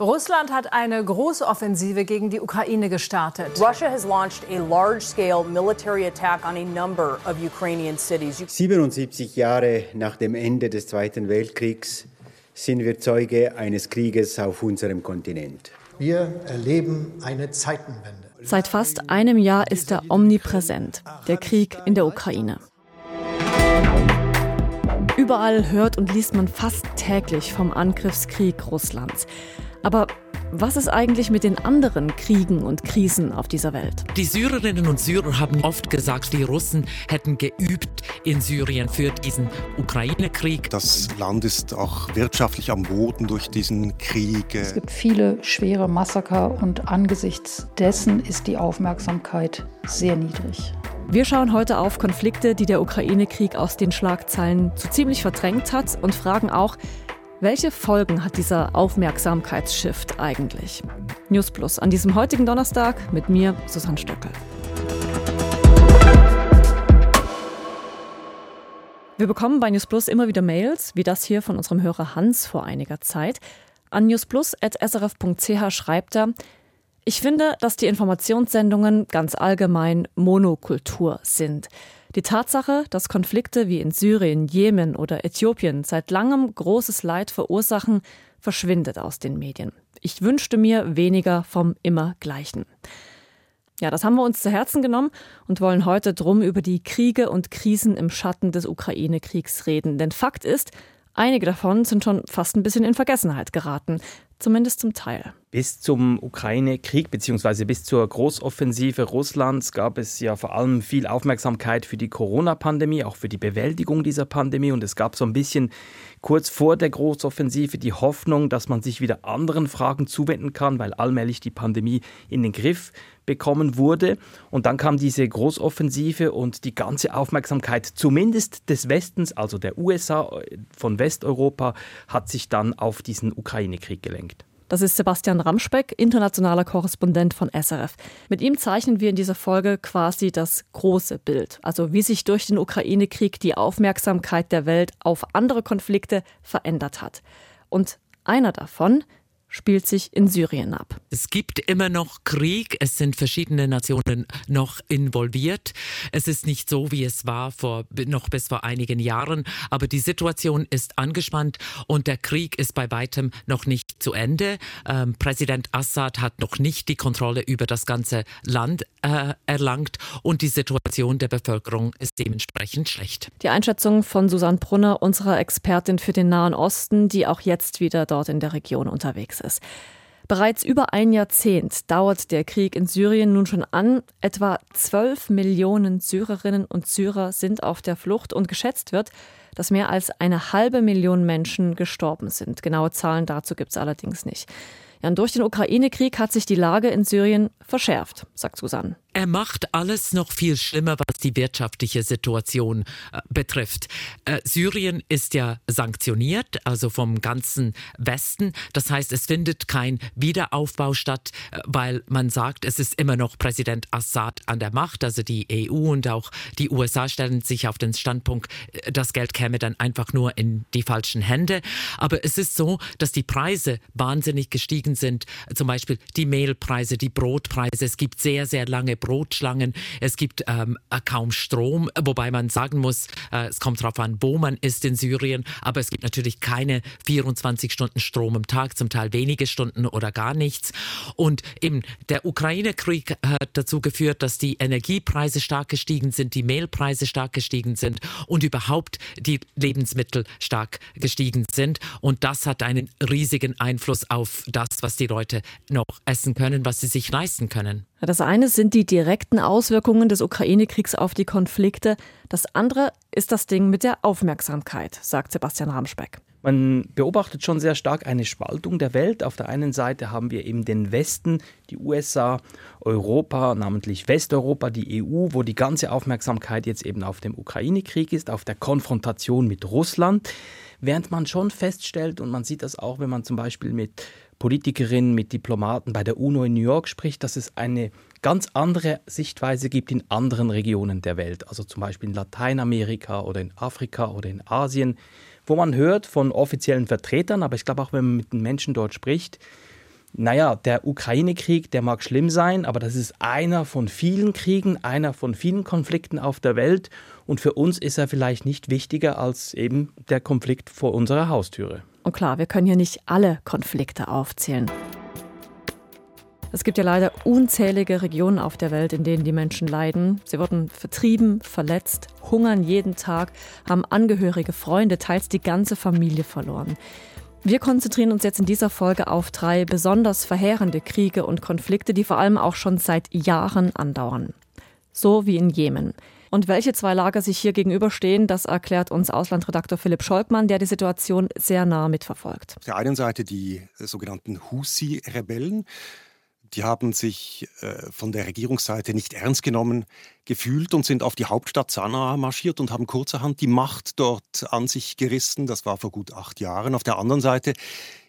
Russland hat eine große Offensive gegen die Ukraine gestartet. Russia has launched a large-scale military attack on a number of Ukrainian cities. 77 Jahre nach dem Ende des Zweiten Weltkriegs sind wir Zeuge eines Krieges auf unserem Kontinent. Wir erleben eine Zeitenwende. Seit fast einem Jahr ist er omnipräsent, der Krieg in der Ukraine. Überall hört und liest man fast täglich vom Angriffskrieg Russlands. Aber was ist eigentlich mit den anderen Kriegen und Krisen auf dieser Welt? Die Syrerinnen und Syrer haben oft gesagt, die Russen hätten geübt in Syrien für diesen Ukraine-Krieg. Das Land ist auch wirtschaftlich am Boden durch diesen Krieg. Es gibt viele schwere Massaker und angesichts dessen ist die Aufmerksamkeit sehr niedrig. Wir schauen heute auf Konflikte, die der Ukraine-Krieg aus den Schlagzeilen so ziemlich verdrängt hat und fragen auch, welche Folgen hat dieser Aufmerksamkeitsshift eigentlich? News Plus an diesem heutigen Donnerstag mit mir, Susanne Stöckel. Wir bekommen bei News Plus immer wieder Mails, wie das hier von unserem Hörer Hans vor einiger Zeit. An newsplus.srf.ch schreibt er, ich finde, dass die Informationssendungen ganz allgemein Monokultur sind. Die Tatsache, dass Konflikte wie in Syrien, Jemen oder Äthiopien seit langem großes Leid verursachen, verschwindet aus den Medien. Ich wünschte mir weniger vom Immergleichen. Ja, das haben wir uns zu Herzen genommen und wollen heute drum über die Kriege und Krisen im Schatten des Ukraine-Kriegs reden. Denn Fakt ist, einige davon sind schon fast ein bisschen in Vergessenheit geraten, zumindest zum Teil. Bis zum Ukraine-Krieg bzw. bis zur Großoffensive Russlands gab es ja vor allem viel Aufmerksamkeit für die Corona-Pandemie, auch für die Bewältigung dieser Pandemie. Und es gab so ein bisschen kurz vor der Großoffensive die Hoffnung, dass man sich wieder anderen Fragen zuwenden kann, weil allmählich die Pandemie in den Griff bekommen wurde. Und dann kam diese Großoffensive und die ganze Aufmerksamkeit, zumindest des Westens, also der USA, von Westeuropa, hat sich dann auf diesen Ukraine-Krieg gelenkt. Das ist Sebastian Ramspeck, internationaler Korrespondent von SRF. Mit ihm zeichnen wir in dieser Folge quasi das große Bild, also wie sich durch den Ukraine-Krieg die Aufmerksamkeit der Welt auf andere Konflikte verändert hat. Und einer davon spielt sich in Syrien ab. Es gibt immer noch Krieg, es sind verschiedene Nationen noch involviert. Es ist nicht so, wie es war vor, noch bis vor einigen Jahren, aber die Situation ist angespannt und der Krieg ist bei weitem noch nicht zu Ende. Ähm, Präsident Assad hat noch nicht die Kontrolle über das ganze Land äh, erlangt und die Situation der Bevölkerung ist dementsprechend schlecht. Die Einschätzung von Susanne Brunner, unserer Expertin für den Nahen Osten, die auch jetzt wieder dort in der Region unterwegs ist ist. Bereits über ein Jahrzehnt dauert der Krieg in Syrien nun schon an. Etwa 12 Millionen Syrerinnen und Syrer sind auf der Flucht und geschätzt wird, dass mehr als eine halbe Million Menschen gestorben sind. Genaue Zahlen dazu gibt es allerdings nicht. Ja, durch den Ukraine-Krieg hat sich die Lage in Syrien verschärft, sagt Susanne. Er macht alles noch viel schlimmer, was die wirtschaftliche Situation äh, betrifft. Äh, Syrien ist ja sanktioniert, also vom ganzen Westen. Das heißt, es findet kein Wiederaufbau statt, äh, weil man sagt, es ist immer noch Präsident Assad an der Macht. Also die EU und auch die USA stellen sich auf den Standpunkt, äh, das Geld käme dann einfach nur in die falschen Hände. Aber es ist so, dass die Preise wahnsinnig gestiegen sind. Zum Beispiel die Mehlpreise, die Brotpreise. Es gibt sehr, sehr lange Brotschlangen. Es gibt ähm, äh, kaum Strom, wobei man sagen muss, äh, es kommt darauf an, wo man ist in Syrien. Aber es gibt natürlich keine 24 Stunden Strom am Tag, zum Teil wenige Stunden oder gar nichts. Und eben der Ukraine-Krieg hat dazu geführt, dass die Energiepreise stark gestiegen sind, die Mehlpreise stark gestiegen sind und überhaupt die Lebensmittel stark gestiegen sind. Und das hat einen riesigen Einfluss auf das, was die Leute noch essen können, was sie sich leisten können. Das eine sind die direkten Auswirkungen des Ukraine-Kriegs auf die Konflikte. Das andere ist das Ding mit der Aufmerksamkeit, sagt Sebastian Ramspeck. Man beobachtet schon sehr stark eine Spaltung der Welt. Auf der einen Seite haben wir eben den Westen, die USA, Europa, namentlich Westeuropa, die EU, wo die ganze Aufmerksamkeit jetzt eben auf dem Ukraine-Krieg ist, auf der Konfrontation mit Russland. Während man schon feststellt, und man sieht das auch, wenn man zum Beispiel mit Politikerinnen, mit Diplomaten bei der UNO in New York spricht, dass es eine ganz andere Sichtweise gibt in anderen Regionen der Welt, also zum Beispiel in Lateinamerika oder in Afrika oder in Asien, wo man hört von offiziellen Vertretern, aber ich glaube auch, wenn man mit den Menschen dort spricht, naja, der Ukraine-Krieg, der mag schlimm sein, aber das ist einer von vielen Kriegen, einer von vielen Konflikten auf der Welt. Und für uns ist er vielleicht nicht wichtiger als eben der Konflikt vor unserer Haustüre. Und klar, wir können hier nicht alle Konflikte aufzählen. Es gibt ja leider unzählige Regionen auf der Welt, in denen die Menschen leiden. Sie wurden vertrieben, verletzt, hungern jeden Tag, haben Angehörige, Freunde, teils die ganze Familie verloren. Wir konzentrieren uns jetzt in dieser Folge auf drei besonders verheerende Kriege und Konflikte, die vor allem auch schon seit Jahren andauern. So wie in Jemen. Und welche zwei Lager sich hier gegenüberstehen, das erklärt uns Auslandredakteur Philipp Scholkmann, der die Situation sehr nah mitverfolgt. Auf der einen Seite die sogenannten Husi-Rebellen, die haben sich äh, von der Regierungsseite nicht ernst genommen gefühlt und sind auf die Hauptstadt Sanaa marschiert und haben kurzerhand die Macht dort an sich gerissen. Das war vor gut acht Jahren. Auf der anderen Seite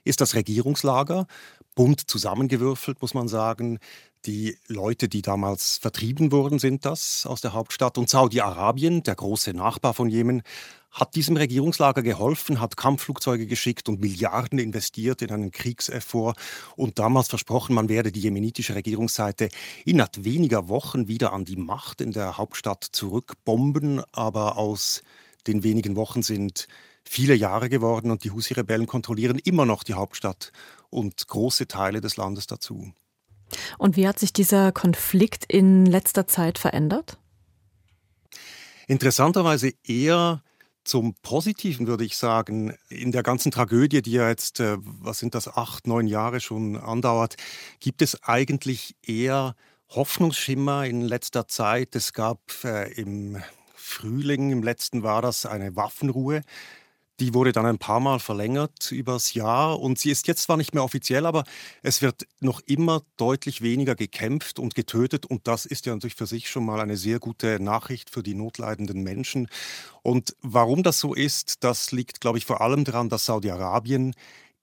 ist das Regierungslager bunt zusammengewürfelt, muss man sagen. Die Leute, die damals vertrieben wurden, sind das aus der Hauptstadt. Und Saudi-Arabien, der große Nachbar von Jemen, hat diesem Regierungslager geholfen, hat Kampfflugzeuge geschickt und Milliarden investiert in einen Kriegseffort und damals versprochen, man werde die jemenitische Regierungsseite innerhalb weniger Wochen wieder an die Macht in der Hauptstadt zurückbomben. Aber aus den wenigen Wochen sind viele Jahre geworden und die Husi-Rebellen kontrollieren immer noch die Hauptstadt und große Teile des Landes dazu. Und wie hat sich dieser Konflikt in letzter Zeit verändert? Interessanterweise eher zum Positiven würde ich sagen, in der ganzen Tragödie, die ja jetzt, äh, was sind das, acht, neun Jahre schon andauert, gibt es eigentlich eher Hoffnungsschimmer in letzter Zeit. Es gab äh, im Frühling, im letzten war das eine Waffenruhe. Die wurde dann ein paar Mal verlängert übers Jahr und sie ist jetzt zwar nicht mehr offiziell, aber es wird noch immer deutlich weniger gekämpft und getötet und das ist ja natürlich für sich schon mal eine sehr gute Nachricht für die notleidenden Menschen. Und warum das so ist, das liegt, glaube ich, vor allem daran, dass Saudi-Arabien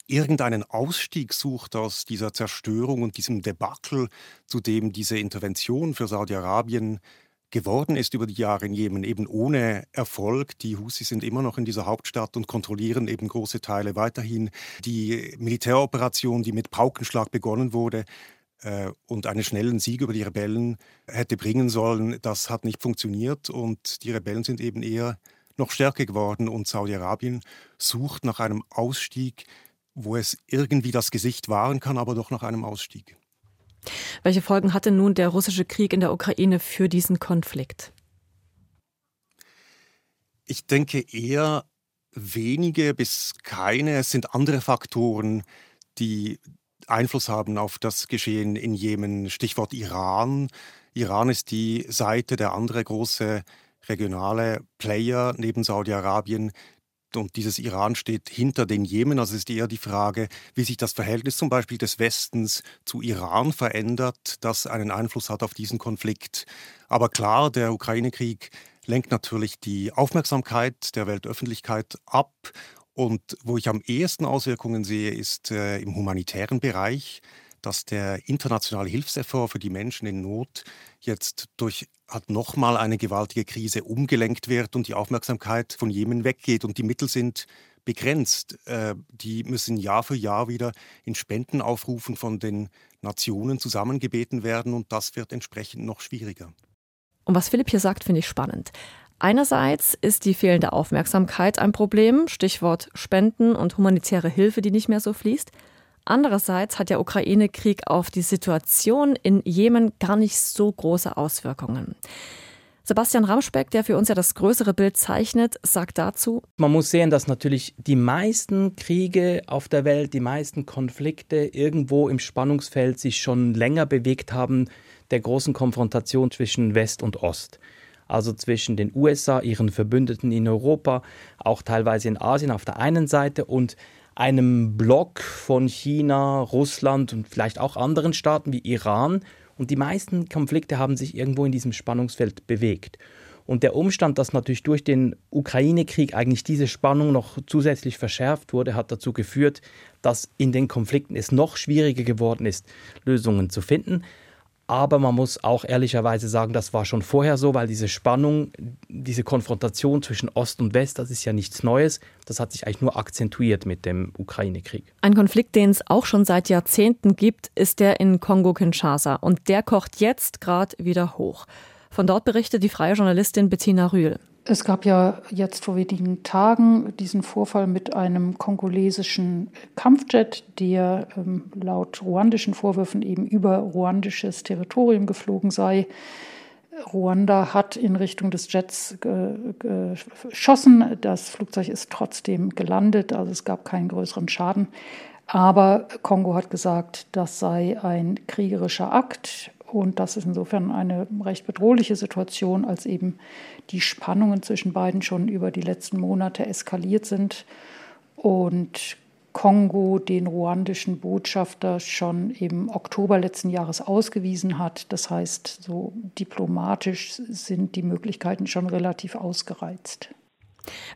irgendeinen Ausstieg sucht aus dieser Zerstörung und diesem Debakel, zu dem diese Intervention für Saudi-Arabien geworden ist über die Jahre in Jemen, eben ohne Erfolg. Die Husi sind immer noch in dieser Hauptstadt und kontrollieren eben große Teile weiterhin. Die Militäroperation, die mit Paukenschlag begonnen wurde, äh, und einen schnellen Sieg über die Rebellen hätte bringen sollen, das hat nicht funktioniert und die Rebellen sind eben eher noch stärker geworden und Saudi-Arabien sucht nach einem Ausstieg, wo es irgendwie das Gesicht wahren kann, aber doch nach einem Ausstieg. Welche Folgen hatte nun der russische Krieg in der Ukraine für diesen Konflikt? Ich denke eher wenige bis keine. Es sind andere Faktoren, die Einfluss haben auf das Geschehen in Jemen. Stichwort Iran. Iran ist die Seite, der andere große regionale Player neben Saudi-Arabien, und dieses Iran steht hinter den Jemen. Also ist eher die Frage, wie sich das Verhältnis zum Beispiel des Westens zu Iran verändert, das einen Einfluss hat auf diesen Konflikt. Aber klar, der Ukraine-Krieg lenkt natürlich die Aufmerksamkeit der Weltöffentlichkeit ab. Und wo ich am ehesten Auswirkungen sehe, ist äh, im humanitären Bereich dass der internationale Hilfseffort für die Menschen in Not jetzt durch hat nochmal eine gewaltige Krise umgelenkt wird und die Aufmerksamkeit von Jemen weggeht und die Mittel sind begrenzt. Äh, die müssen Jahr für Jahr wieder in Spendenaufrufen von den Nationen zusammengebeten werden und das wird entsprechend noch schwieriger. Und was Philipp hier sagt, finde ich spannend. Einerseits ist die fehlende Aufmerksamkeit ein Problem, Stichwort Spenden und humanitäre Hilfe, die nicht mehr so fließt. Andererseits hat der Ukraine-Krieg auf die Situation in Jemen gar nicht so große Auswirkungen. Sebastian Ramspeck, der für uns ja das größere Bild zeichnet, sagt dazu, man muss sehen, dass natürlich die meisten Kriege auf der Welt, die meisten Konflikte irgendwo im Spannungsfeld sich schon länger bewegt haben, der großen Konfrontation zwischen West und Ost. Also zwischen den USA, ihren Verbündeten in Europa, auch teilweise in Asien auf der einen Seite und einem Block von China, Russland und vielleicht auch anderen Staaten wie Iran. Und die meisten Konflikte haben sich irgendwo in diesem Spannungsfeld bewegt. Und der Umstand, dass natürlich durch den Ukraine-Krieg eigentlich diese Spannung noch zusätzlich verschärft wurde, hat dazu geführt, dass in den Konflikten es noch schwieriger geworden ist, Lösungen zu finden. Aber man muss auch ehrlicherweise sagen, das war schon vorher so, weil diese Spannung, diese Konfrontation zwischen Ost und West, das ist ja nichts Neues. Das hat sich eigentlich nur akzentuiert mit dem Ukraine-Krieg. Ein Konflikt, den es auch schon seit Jahrzehnten gibt, ist der in Kongo-Kinshasa. Und der kocht jetzt gerade wieder hoch. Von dort berichtet die freie Journalistin Bettina Rühl. Es gab ja jetzt vor wenigen Tagen diesen Vorfall mit einem kongolesischen Kampfjet, der ähm, laut ruandischen Vorwürfen eben über ruandisches Territorium geflogen sei. Ruanda hat in Richtung des Jets geschossen. Das Flugzeug ist trotzdem gelandet, also es gab keinen größeren Schaden. Aber Kongo hat gesagt, das sei ein kriegerischer Akt und das ist insofern eine recht bedrohliche Situation, als eben die Spannungen zwischen beiden schon über die letzten Monate eskaliert sind und Kongo den ruandischen Botschafter schon im Oktober letzten Jahres ausgewiesen hat. Das heißt, so diplomatisch sind die Möglichkeiten schon relativ ausgereizt.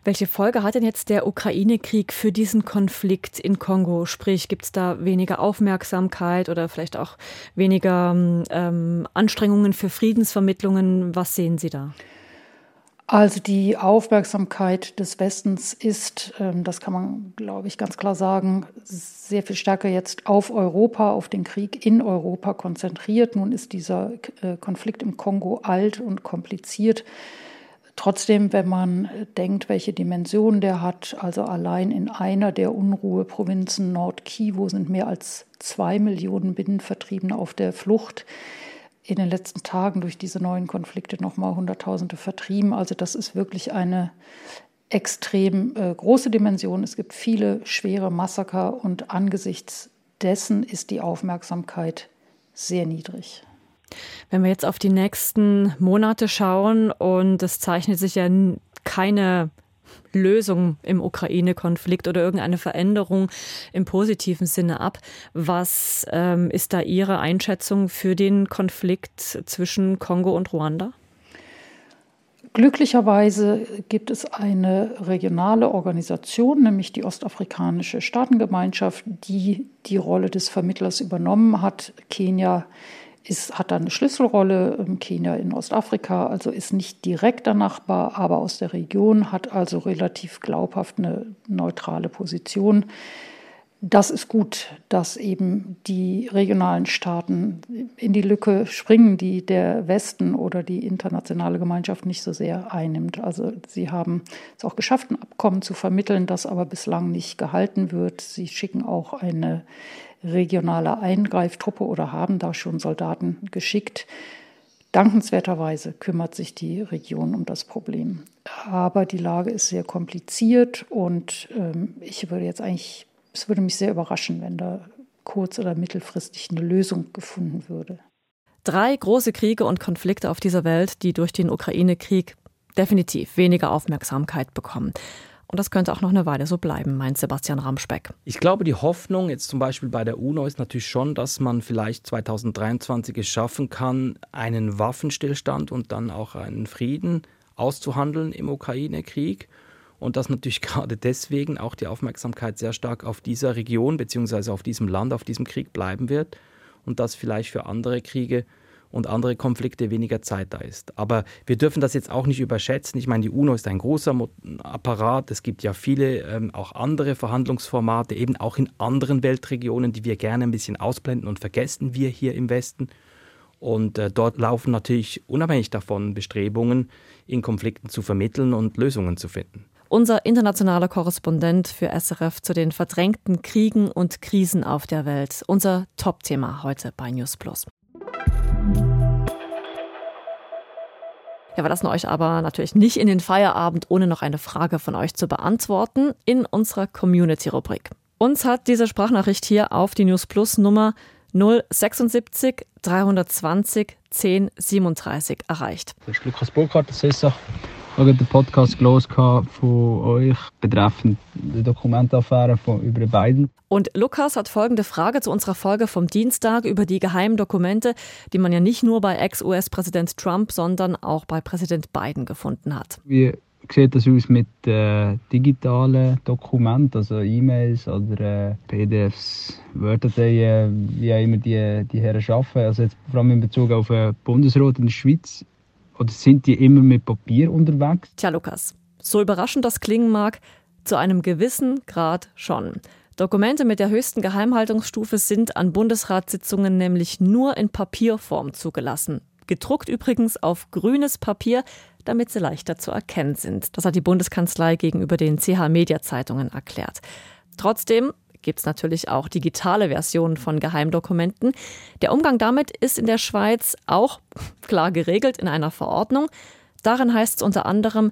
Welche Folge hat denn jetzt der Ukraine-Krieg für diesen Konflikt in Kongo? Sprich, gibt es da weniger Aufmerksamkeit oder vielleicht auch weniger ähm, Anstrengungen für Friedensvermittlungen? Was sehen Sie da? Also die Aufmerksamkeit des Westens ist, ähm, das kann man, glaube ich, ganz klar sagen, sehr viel stärker jetzt auf Europa, auf den Krieg in Europa konzentriert. Nun ist dieser äh, Konflikt im Kongo alt und kompliziert. Trotzdem, wenn man denkt, welche Dimension der hat, also allein in einer der Unruheprovinzen Nord-Kivu sind mehr als zwei Millionen Binnenvertriebene auf der Flucht. In den letzten Tagen durch diese neuen Konflikte nochmal Hunderttausende vertrieben. Also das ist wirklich eine extrem äh, große Dimension. Es gibt viele schwere Massaker und angesichts dessen ist die Aufmerksamkeit sehr niedrig. Wenn wir jetzt auf die nächsten Monate schauen und es zeichnet sich ja keine Lösung im Ukraine-Konflikt oder irgendeine Veränderung im positiven Sinne ab. Was ähm, ist da Ihre Einschätzung für den Konflikt zwischen Kongo und Ruanda? Glücklicherweise gibt es eine regionale Organisation, nämlich die Ostafrikanische Staatengemeinschaft, die die Rolle des Vermittlers übernommen hat. Kenia ist, hat da eine Schlüsselrolle. Kenia in Ostafrika, also ist nicht direkter Nachbar, aber aus der Region, hat also relativ glaubhaft eine neutrale Position. Das ist gut, dass eben die regionalen Staaten in die Lücke springen, die der Westen oder die internationale Gemeinschaft nicht so sehr einnimmt. Also sie haben es auch geschafft, ein Abkommen zu vermitteln, das aber bislang nicht gehalten wird. Sie schicken auch eine regionale Eingreiftruppe oder haben da schon Soldaten geschickt. Dankenswerterweise kümmert sich die Region um das Problem. Aber die Lage ist sehr kompliziert und ähm, ich würde jetzt eigentlich, es würde mich sehr überraschen, wenn da kurz- oder mittelfristig eine Lösung gefunden würde. Drei große Kriege und Konflikte auf dieser Welt, die durch den Ukraine-Krieg definitiv weniger Aufmerksamkeit bekommen. Und das könnte auch noch eine Weile so bleiben, meint Sebastian Ramspeck. Ich glaube, die Hoffnung jetzt zum Beispiel bei der UNO ist natürlich schon, dass man vielleicht 2023 es schaffen kann, einen Waffenstillstand und dann auch einen Frieden auszuhandeln im Ukraine-Krieg. Und dass natürlich gerade deswegen auch die Aufmerksamkeit sehr stark auf dieser Region bzw. auf diesem Land, auf diesem Krieg bleiben wird und dass vielleicht für andere Kriege und andere Konflikte weniger Zeit da ist. Aber wir dürfen das jetzt auch nicht überschätzen. Ich meine, die UNO ist ein großer Apparat. Es gibt ja viele ähm, auch andere Verhandlungsformate, eben auch in anderen Weltregionen, die wir gerne ein bisschen ausblenden und vergessen wir hier im Westen. Und äh, dort laufen natürlich unabhängig davon Bestrebungen, in Konflikten zu vermitteln und Lösungen zu finden. Unser internationaler Korrespondent für SRF zu den verdrängten Kriegen und Krisen auf der Welt. Unser Top-Thema heute bei News Plus. Ja, wir lassen euch aber natürlich nicht in den Feierabend, ohne noch eine Frage von euch zu beantworten in unserer Community-Rubrik. Uns hat diese Sprachnachricht hier auf die News Plus Nummer 076 320 1037 erreicht. Das ist Lukas Burkhardt, Assessor habe den Podcast gelesen von euch betreffend die Dokumentaffäre von, über Biden. Und Lukas hat folgende Frage zu unserer Folge vom Dienstag über die geheimen Dokumente, die man ja nicht nur bei Ex-US-Präsident Trump, sondern auch bei Präsident Biden gefunden hat. Wie sieht das aus mit äh, digitalen Dokumenten, also E-Mails oder äh, PDFs, Word-Dateien, wie auch immer die, die Herren arbeiten? Also jetzt vor allem in Bezug auf den Bundesrat in der Schweiz. Oder sind die immer mit Papier unterwegs? Tja, Lukas, so überraschend das klingen mag, zu einem gewissen Grad schon. Dokumente mit der höchsten Geheimhaltungsstufe sind an Bundesratssitzungen nämlich nur in Papierform zugelassen. Gedruckt übrigens auf grünes Papier, damit sie leichter zu erkennen sind. Das hat die Bundeskanzlei gegenüber den CH-Media-Zeitungen erklärt. Trotzdem gibt es natürlich auch digitale Versionen von Geheimdokumenten. Der Umgang damit ist in der Schweiz auch klar geregelt in einer Verordnung. Darin heißt es unter anderem,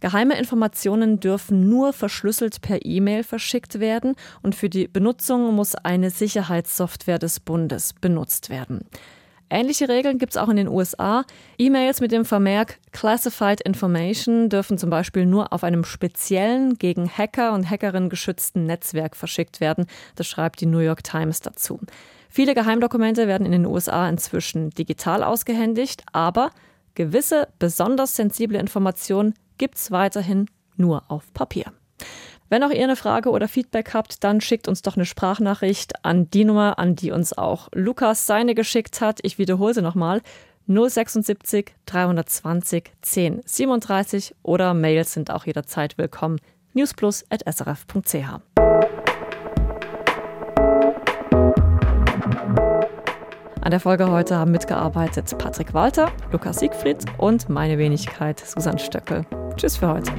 Geheime Informationen dürfen nur verschlüsselt per E-Mail verschickt werden und für die Benutzung muss eine Sicherheitssoftware des Bundes benutzt werden. Ähnliche Regeln gibt es auch in den USA. E-Mails mit dem Vermerk Classified Information dürfen zum Beispiel nur auf einem speziellen, gegen Hacker und Hackerinnen geschützten Netzwerk verschickt werden. Das schreibt die New York Times dazu. Viele Geheimdokumente werden in den USA inzwischen digital ausgehändigt, aber gewisse besonders sensible Informationen gibt es weiterhin nur auf Papier. Wenn auch ihr eine Frage oder Feedback habt, dann schickt uns doch eine Sprachnachricht an die Nummer, an die uns auch Lukas seine geschickt hat. Ich wiederhole sie nochmal. 076 320 10 37 oder Mails sind auch jederzeit willkommen. newsplus.srf.ch. An der Folge heute haben mitgearbeitet Patrick Walter, Lukas Siegfried und meine Wenigkeit Susanne Stöckel. Tschüss für heute.